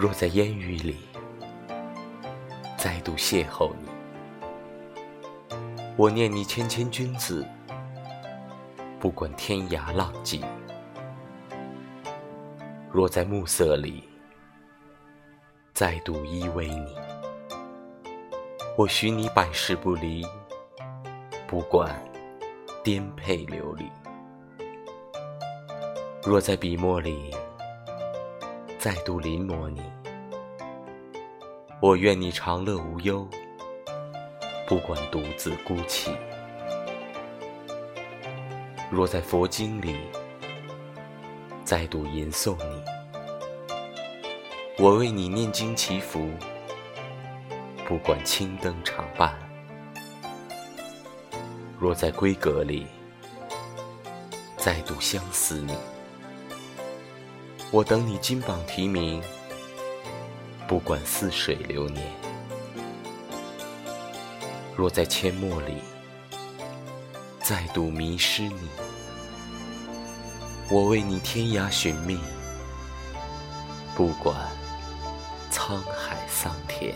若在烟雨里再度邂逅你，我念你谦谦君子，不管天涯浪迹。若在暮色里再度依偎你，我许你百世不离，不管颠沛流离。若在笔墨里再度临摹你，我愿你长乐无忧，不管独自孤寂。若在佛经里再度吟诵你，我为你念经祈福，不管青灯长伴。若在闺阁里再度相思你。我等你金榜题名，不管似水流年。若在阡陌里再度迷失你，我为你天涯寻觅，不管沧海桑田。